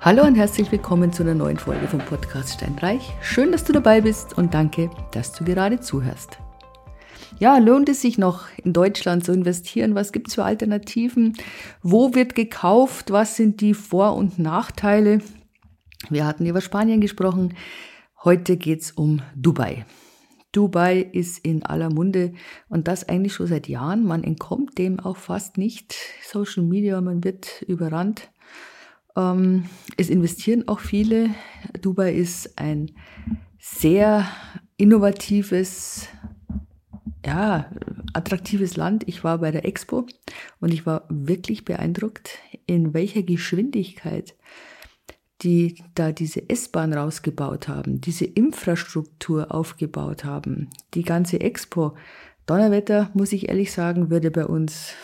Hallo und herzlich willkommen zu einer neuen Folge vom Podcast Steinreich. Schön, dass du dabei bist und danke, dass du gerade zuhörst. Ja, lohnt es sich noch in Deutschland zu investieren? Was gibt es für Alternativen? Wo wird gekauft? Was sind die Vor- und Nachteile? Wir hatten über Spanien gesprochen. Heute geht es um Dubai. Dubai ist in aller Munde und das eigentlich schon seit Jahren. Man entkommt dem auch fast nicht. Social Media, man wird überrannt. Ähm, es investieren auch viele. Dubai ist ein sehr innovatives, ja, attraktives Land. Ich war bei der Expo und ich war wirklich beeindruckt, in welcher Geschwindigkeit die da diese S-Bahn rausgebaut haben, diese Infrastruktur aufgebaut haben, die ganze Expo. Donnerwetter, muss ich ehrlich sagen, würde bei uns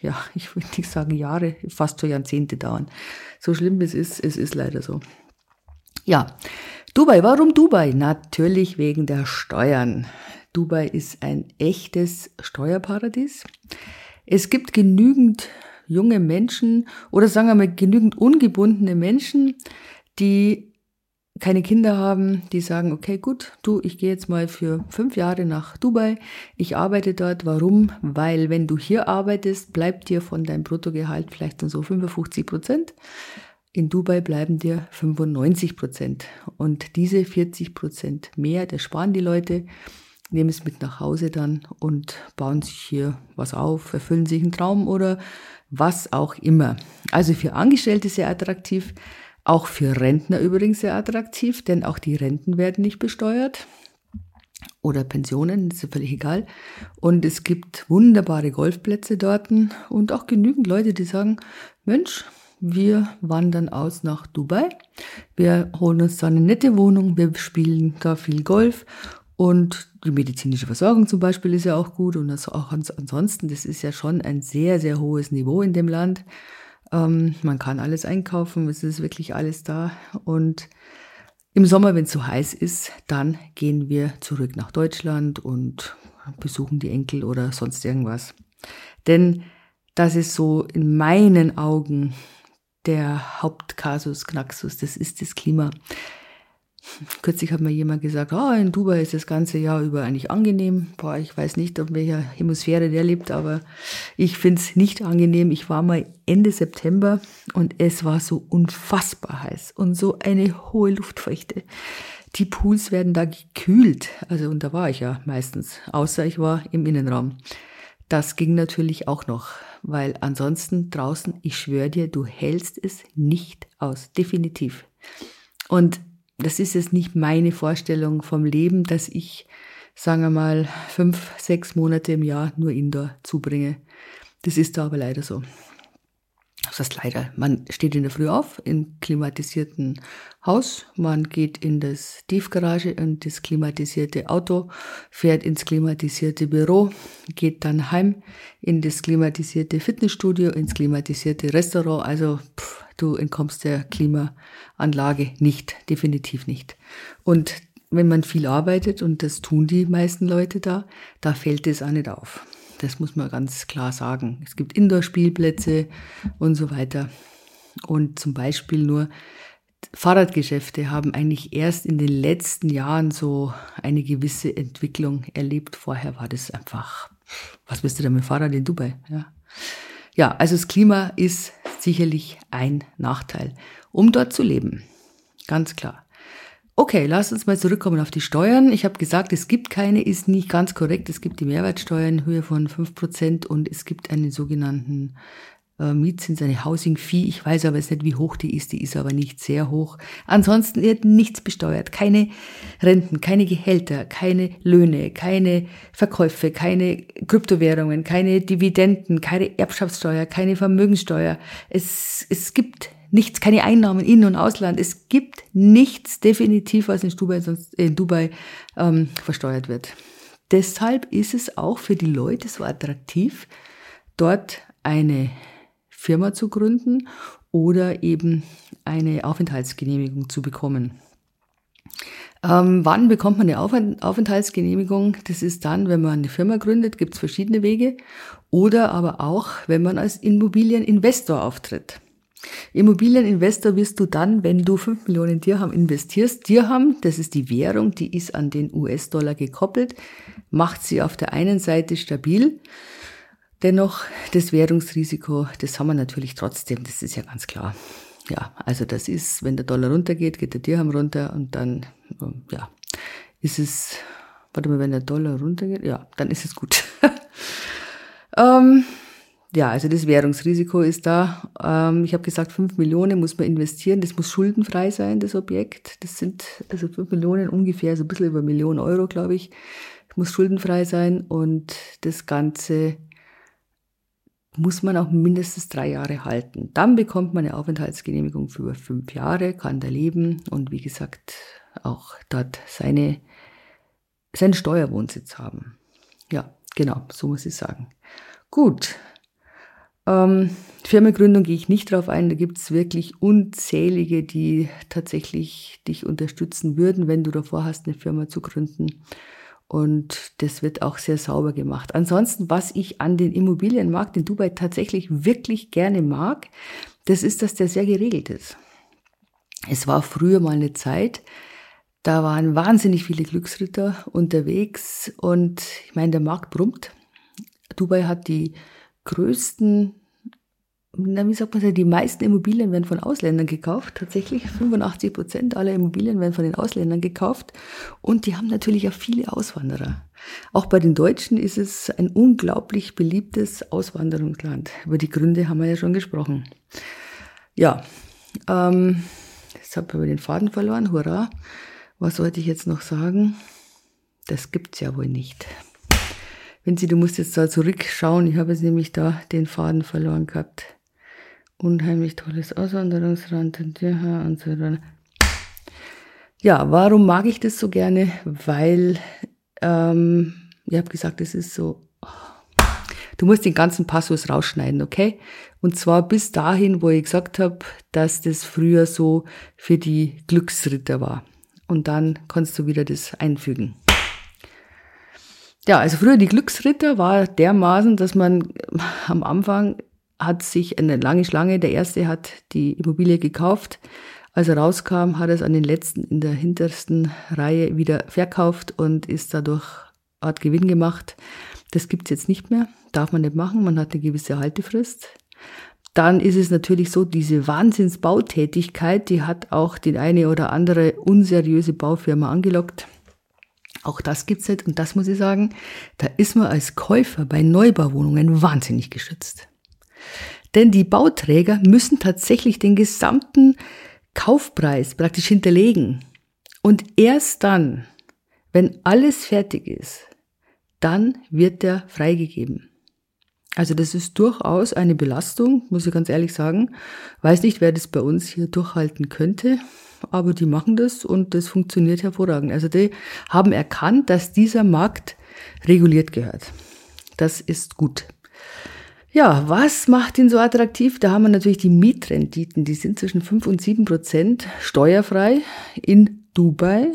ja, ich würde nicht sagen Jahre, fast so Jahrzehnte dauern. So schlimm es ist, es ist leider so. Ja, Dubai, warum Dubai? Natürlich wegen der Steuern. Dubai ist ein echtes Steuerparadies. Es gibt genügend junge Menschen oder sagen wir mal genügend ungebundene Menschen, die keine Kinder haben, die sagen, okay, gut, du, ich gehe jetzt mal für fünf Jahre nach Dubai, ich arbeite dort. Warum? Weil wenn du hier arbeitest, bleibt dir von deinem Bruttogehalt vielleicht so 55 Prozent. In Dubai bleiben dir 95 Prozent. Und diese 40 Prozent mehr, das sparen die Leute, nehmen es mit nach Hause dann und bauen sich hier was auf, erfüllen sich einen Traum oder was auch immer. Also für Angestellte sehr attraktiv. Auch für Rentner übrigens sehr attraktiv, denn auch die Renten werden nicht besteuert. Oder Pensionen, ist ja völlig egal. Und es gibt wunderbare Golfplätze dort und auch genügend Leute, die sagen, Mensch, wir wandern aus nach Dubai. Wir holen uns da eine nette Wohnung, wir spielen da viel Golf und die medizinische Versorgung zum Beispiel ist ja auch gut und das auch ansonsten, das ist ja schon ein sehr, sehr hohes Niveau in dem Land. Ähm, man kann alles einkaufen, es ist wirklich alles da. Und im Sommer, wenn es so heiß ist, dann gehen wir zurück nach Deutschland und besuchen die Enkel oder sonst irgendwas. Denn das ist so in meinen Augen der Hauptkasus Knaxus, das ist das Klima. Kürzlich hat mir jemand gesagt, oh, in Dubai ist das ganze Jahr über eigentlich angenehm. Boah, ich weiß nicht, auf welcher Hemisphäre der lebt, aber ich finde es nicht angenehm. Ich war mal Ende September und es war so unfassbar heiß und so eine hohe Luftfeuchte. Die Pools werden da gekühlt. Also, und da war ich ja meistens, außer ich war im Innenraum. Das ging natürlich auch noch, weil ansonsten draußen, ich schwöre dir, du hältst es nicht aus. Definitiv. Und das ist jetzt nicht meine Vorstellung vom Leben, dass ich, sagen wir mal, fünf, sechs Monate im Jahr nur Indoor zubringe. Das ist da aber leider so. Das heißt leider, man steht in der Früh auf im klimatisierten Haus, man geht in das Tiefgarage und das klimatisierte Auto, fährt ins klimatisierte Büro, geht dann heim in das klimatisierte Fitnessstudio, ins klimatisierte Restaurant. Also pff, du entkommst der Klimaanlage nicht, definitiv nicht. Und wenn man viel arbeitet, und das tun die meisten Leute da, da fällt es auch nicht auf. Das muss man ganz klar sagen. Es gibt Indoor-Spielplätze und so weiter. Und zum Beispiel nur Fahrradgeschäfte haben eigentlich erst in den letzten Jahren so eine gewisse Entwicklung erlebt. Vorher war das einfach, was bist du da mit dem Fahrrad in Dubai? Ja. ja, also das Klima ist sicherlich ein Nachteil, um dort zu leben. Ganz klar. Okay, lass uns mal zurückkommen auf die Steuern. Ich habe gesagt, es gibt keine, ist nicht ganz korrekt. Es gibt die Mehrwertsteuer in Höhe von 5% und es gibt einen sogenannten äh, Mietzins, eine Housing Fee. Ich weiß aber jetzt nicht, wie hoch die ist. Die ist aber nicht sehr hoch. Ansonsten wird nichts besteuert. Keine Renten, keine Gehälter, keine Löhne, keine Verkäufe, keine Kryptowährungen, keine Dividenden, keine Erbschaftssteuer, keine Vermögenssteuer. Es, es gibt nichts, keine Einnahmen in- und Ausland. Es gibt nichts definitiv, was in Dubai, sonst, in Dubai ähm, versteuert wird. Deshalb ist es auch für die Leute so attraktiv, dort eine Firma zu gründen oder eben eine Aufenthaltsgenehmigung zu bekommen. Ähm, wann bekommt man eine Aufenthaltsgenehmigung? Das ist dann, wenn man eine Firma gründet, gibt es verschiedene Wege. Oder aber auch, wenn man als Immobilieninvestor auftritt. Immobilieninvestor wirst du dann, wenn du 5 Millionen Dirham investierst. Dirham, das ist die Währung, die ist an den US-Dollar gekoppelt, macht sie auf der einen Seite stabil. Dennoch das Währungsrisiko, das haben wir natürlich trotzdem, das ist ja ganz klar. Ja, also das ist, wenn der Dollar runtergeht, geht der Dirham runter und dann, ja, ist es, warte mal, wenn der Dollar runtergeht, ja, dann ist es gut. ähm, ja, also das Währungsrisiko ist da. Ähm, ich habe gesagt, fünf Millionen muss man investieren. Das muss schuldenfrei sein, das Objekt. Das sind also fünf Millionen ungefähr, so ein bisschen über Million Euro, glaube ich. Das muss schuldenfrei sein und das Ganze muss man auch mindestens drei Jahre halten. Dann bekommt man eine Aufenthaltsgenehmigung für fünf Jahre, kann da leben und wie gesagt auch dort seine, seinen Steuerwohnsitz haben. Ja, genau, so muss ich sagen. Gut, ähm, Firmengründung gehe ich nicht drauf ein. Da gibt es wirklich unzählige, die tatsächlich dich unterstützen würden, wenn du davor hast, eine Firma zu gründen. Und das wird auch sehr sauber gemacht. Ansonsten, was ich an den Immobilienmarkt in Dubai tatsächlich wirklich gerne mag, das ist, dass der sehr geregelt ist. Es war früher mal eine Zeit, da waren wahnsinnig viele Glücksritter unterwegs und ich meine, der Markt brummt. Dubai hat die größten na, wie sagt man die meisten Immobilien werden von Ausländern gekauft. Tatsächlich 85 Prozent aller Immobilien werden von den Ausländern gekauft. Und die haben natürlich auch viele Auswanderer. Auch bei den Deutschen ist es ein unglaublich beliebtes Auswanderungsland. Über die Gründe haben wir ja schon gesprochen. Ja, ähm, jetzt habe ich den Faden verloren. Hurra. Was sollte ich jetzt noch sagen? Das gibt's ja wohl nicht. Wenn du musst jetzt da zurückschauen. Ich habe jetzt nämlich da den Faden verloren gehabt unheimlich tolles Auswanderungsland und so weiter. Ja, warum mag ich das so gerne? Weil, ähm, ich habe gesagt, es ist so, du musst den ganzen Passus rausschneiden, okay? Und zwar bis dahin, wo ich gesagt habe, dass das früher so für die Glücksritter war. Und dann kannst du wieder das einfügen. Ja, also früher die Glücksritter war dermaßen, dass man am Anfang hat sich eine lange Schlange, der erste hat die Immobilie gekauft. Als er rauskam, hat er es an den letzten in der hintersten Reihe wieder verkauft und ist dadurch hat Gewinn gemacht. Das gibt's jetzt nicht mehr, darf man nicht machen, man hat eine gewisse Haltefrist. Dann ist es natürlich so, diese Wahnsinnsbautätigkeit, die hat auch die eine oder andere unseriöse Baufirma angelockt. Auch das gibt's nicht und das muss ich sagen, da ist man als Käufer bei Neubauwohnungen wahnsinnig geschützt. Denn die Bauträger müssen tatsächlich den gesamten Kaufpreis praktisch hinterlegen. Und erst dann, wenn alles fertig ist, dann wird der freigegeben. Also das ist durchaus eine Belastung, muss ich ganz ehrlich sagen. Weiß nicht, wer das bei uns hier durchhalten könnte, aber die machen das und das funktioniert hervorragend. Also die haben erkannt, dass dieser Markt reguliert gehört. Das ist gut. Ja, was macht ihn so attraktiv? Da haben wir natürlich die Mietrenditen. Die sind zwischen 5 und 7 Prozent steuerfrei in Dubai,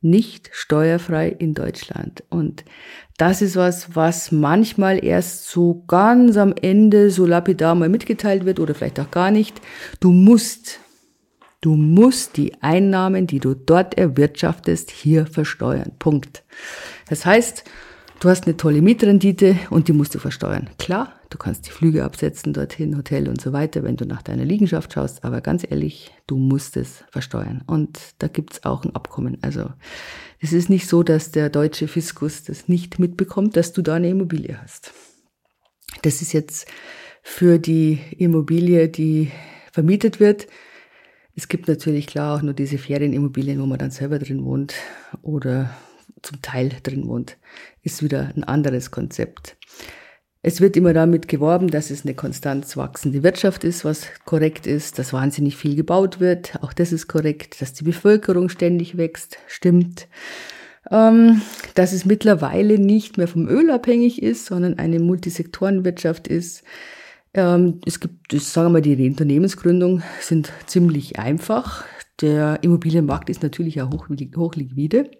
nicht steuerfrei in Deutschland. Und das ist was, was manchmal erst so ganz am Ende so lapidar mal mitgeteilt wird oder vielleicht auch gar nicht. Du musst, du musst die Einnahmen, die du dort erwirtschaftest, hier versteuern. Punkt. Das heißt, Du hast eine tolle Mietrendite und die musst du versteuern. Klar, du kannst die Flüge absetzen, dorthin, Hotel und so weiter, wenn du nach deiner Liegenschaft schaust, aber ganz ehrlich, du musst es versteuern. Und da gibt's auch ein Abkommen. Also es ist nicht so, dass der deutsche Fiskus das nicht mitbekommt, dass du da eine Immobilie hast. Das ist jetzt für die Immobilie, die vermietet wird. Es gibt natürlich klar auch nur diese Ferienimmobilien, wo man dann selber drin wohnt oder zum Teil drin wohnt, ist wieder ein anderes Konzept. Es wird immer damit geworben, dass es eine konstant wachsende Wirtschaft ist, was korrekt ist, dass wahnsinnig viel gebaut wird, auch das ist korrekt, dass die Bevölkerung ständig wächst, stimmt, ähm, dass es mittlerweile nicht mehr vom Öl abhängig ist, sondern eine Multisektorenwirtschaft ist. Ähm, es gibt, sagen wir mal, die Unternehmensgründung sind ziemlich einfach. Der Immobilienmarkt ist natürlich auch hochliquide.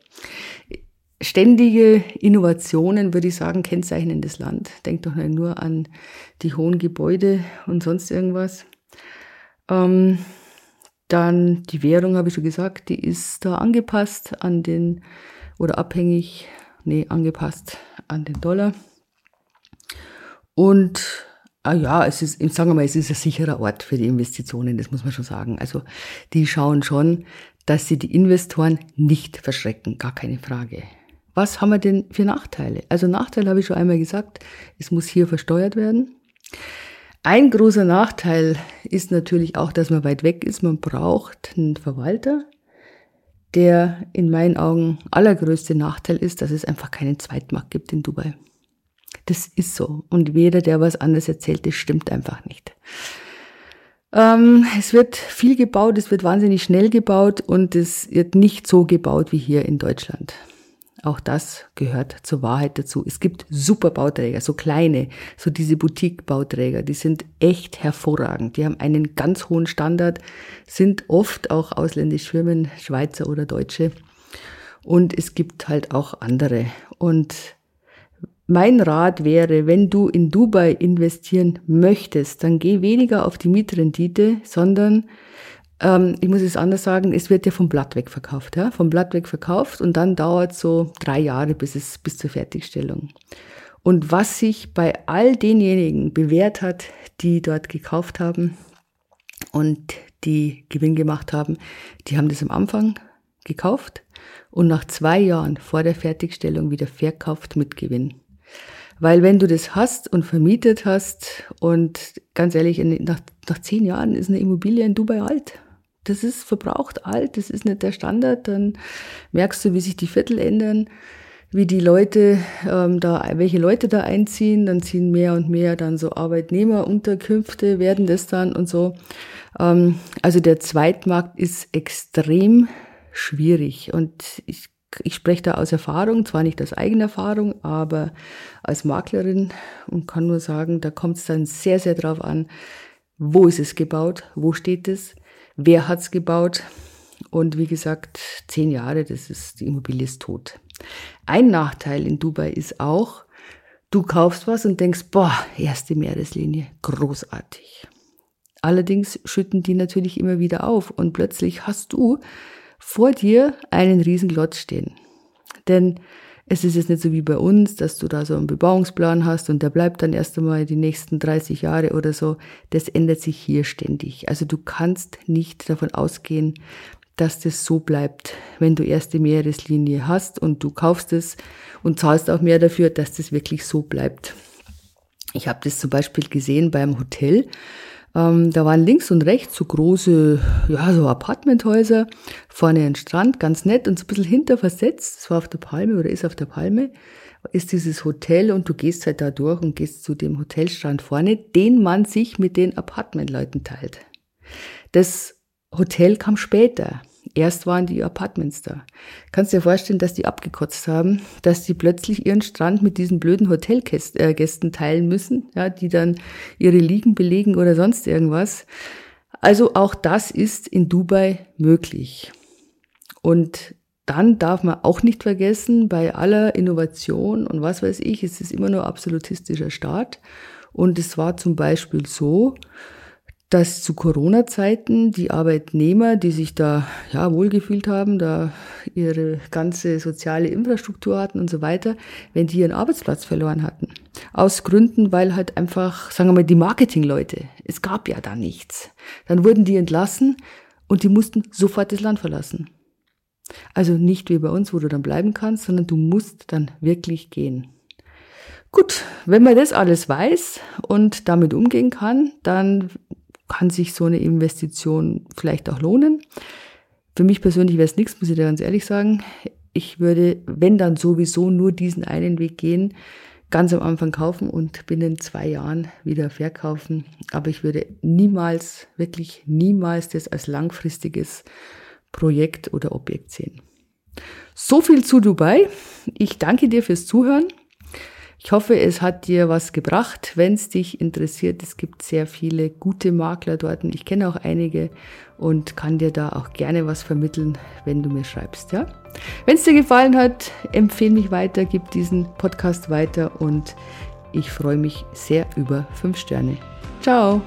Ständige Innovationen, würde ich sagen, kennzeichnen das Land. Denkt doch nur an die hohen Gebäude und sonst irgendwas. Ähm, dann die Währung, habe ich schon gesagt, die ist da angepasst an den, oder abhängig, nee, angepasst an den Dollar. Und ah ja, es ist, sagen wir mal, es ist ein sicherer Ort für die Investitionen, das muss man schon sagen. Also die schauen schon, dass sie die Investoren nicht verschrecken, gar keine Frage. Was haben wir denn für Nachteile? Also Nachteil habe ich schon einmal gesagt, es muss hier versteuert werden. Ein großer Nachteil ist natürlich auch, dass man weit weg ist. Man braucht einen Verwalter. Der in meinen Augen allergrößte Nachteil ist, dass es einfach keinen Zweitmarkt gibt in Dubai. Das ist so. Und jeder, der was anderes erzählt, das stimmt einfach nicht. Ähm, es wird viel gebaut, es wird wahnsinnig schnell gebaut und es wird nicht so gebaut wie hier in Deutschland. Auch das gehört zur Wahrheit dazu. Es gibt super Bauträger, so kleine, so diese Boutique-Bauträger, die sind echt hervorragend. Die haben einen ganz hohen Standard, sind oft auch ausländische Firmen, Schweizer oder Deutsche. Und es gibt halt auch andere. Und mein Rat wäre, wenn du in Dubai investieren möchtest, dann geh weniger auf die Mietrendite, sondern ähm, ich muss es anders sagen, es wird ja vom Blatt weg verkauft, ja, vom Blatt weg verkauft und dann dauert so drei Jahre bis es bis zur Fertigstellung. Und was sich bei all denjenigen bewährt hat, die dort gekauft haben und die Gewinn gemacht haben, die haben das am Anfang gekauft und nach zwei Jahren vor der Fertigstellung wieder verkauft mit Gewinn. Weil wenn du das hast und vermietet hast und ganz ehrlich, nach, nach zehn Jahren ist eine Immobilie in Dubai alt. Das ist verbraucht alt, das ist nicht der Standard. Dann merkst du, wie sich die Viertel ändern, wie die Leute ähm, da, welche Leute da einziehen. Dann ziehen mehr und mehr dann so Arbeitnehmerunterkünfte werden das dann und so. Ähm, also der Zweitmarkt ist extrem schwierig und ich ich spreche da aus Erfahrung, zwar nicht aus eigener Erfahrung, aber als Maklerin und kann nur sagen, da kommt es dann sehr, sehr drauf an, wo ist es gebaut, wo steht es, wer hat es gebaut und wie gesagt, zehn Jahre, das ist, die Immobilie ist tot. Ein Nachteil in Dubai ist auch, du kaufst was und denkst, boah, erste Meereslinie, großartig. Allerdings schütten die natürlich immer wieder auf und plötzlich hast du vor dir einen riesen Glotz stehen. Denn es ist jetzt nicht so wie bei uns, dass du da so einen Bebauungsplan hast und der bleibt dann erst einmal die nächsten 30 Jahre oder so. Das ändert sich hier ständig. Also du kannst nicht davon ausgehen, dass das so bleibt, wenn du erste Meereslinie hast und du kaufst es und zahlst auch mehr dafür, dass das wirklich so bleibt. Ich habe das zum Beispiel gesehen beim Hotel. Ähm, da waren links und rechts so große, ja, so Apartmenthäuser, vorne ein Strand, ganz nett und so ein bisschen hinter versetzt, das war auf der Palme oder ist auf der Palme, ist dieses Hotel und du gehst halt da durch und gehst zu dem Hotelstrand vorne, den man sich mit den Apartmentleuten teilt. Das Hotel kam später. Erst waren die Apartments da. Kannst dir vorstellen, dass die abgekotzt haben, dass die plötzlich ihren Strand mit diesen blöden Hotelgästen äh, teilen müssen, ja, die dann ihre Liegen belegen oder sonst irgendwas. Also auch das ist in Dubai möglich. Und dann darf man auch nicht vergessen, bei aller Innovation und was weiß ich, es ist immer nur absolutistischer Staat. Und es war zum Beispiel so, dass zu Corona-Zeiten die Arbeitnehmer, die sich da ja wohlgefühlt haben, da ihre ganze soziale Infrastruktur hatten und so weiter, wenn die ihren Arbeitsplatz verloren hatten. Aus Gründen, weil halt einfach, sagen wir mal, die Marketingleute, es gab ja da nichts. Dann wurden die entlassen und die mussten sofort das Land verlassen. Also nicht wie bei uns, wo du dann bleiben kannst, sondern du musst dann wirklich gehen. Gut, wenn man das alles weiß und damit umgehen kann, dann kann sich so eine Investition vielleicht auch lohnen. Für mich persönlich wäre es nichts, muss ich dir ganz ehrlich sagen. Ich würde, wenn dann sowieso nur diesen einen Weg gehen, ganz am Anfang kaufen und binnen zwei Jahren wieder verkaufen. Aber ich würde niemals, wirklich niemals das als langfristiges Projekt oder Objekt sehen. So viel zu Dubai. Ich danke dir fürs Zuhören. Ich hoffe, es hat dir was gebracht. Wenn es dich interessiert, es gibt sehr viele gute Makler dort. Ich kenne auch einige und kann dir da auch gerne was vermitteln, wenn du mir schreibst. Ja? Wenn es dir gefallen hat, empfehle mich weiter, gib diesen Podcast weiter und ich freue mich sehr über fünf Sterne. Ciao!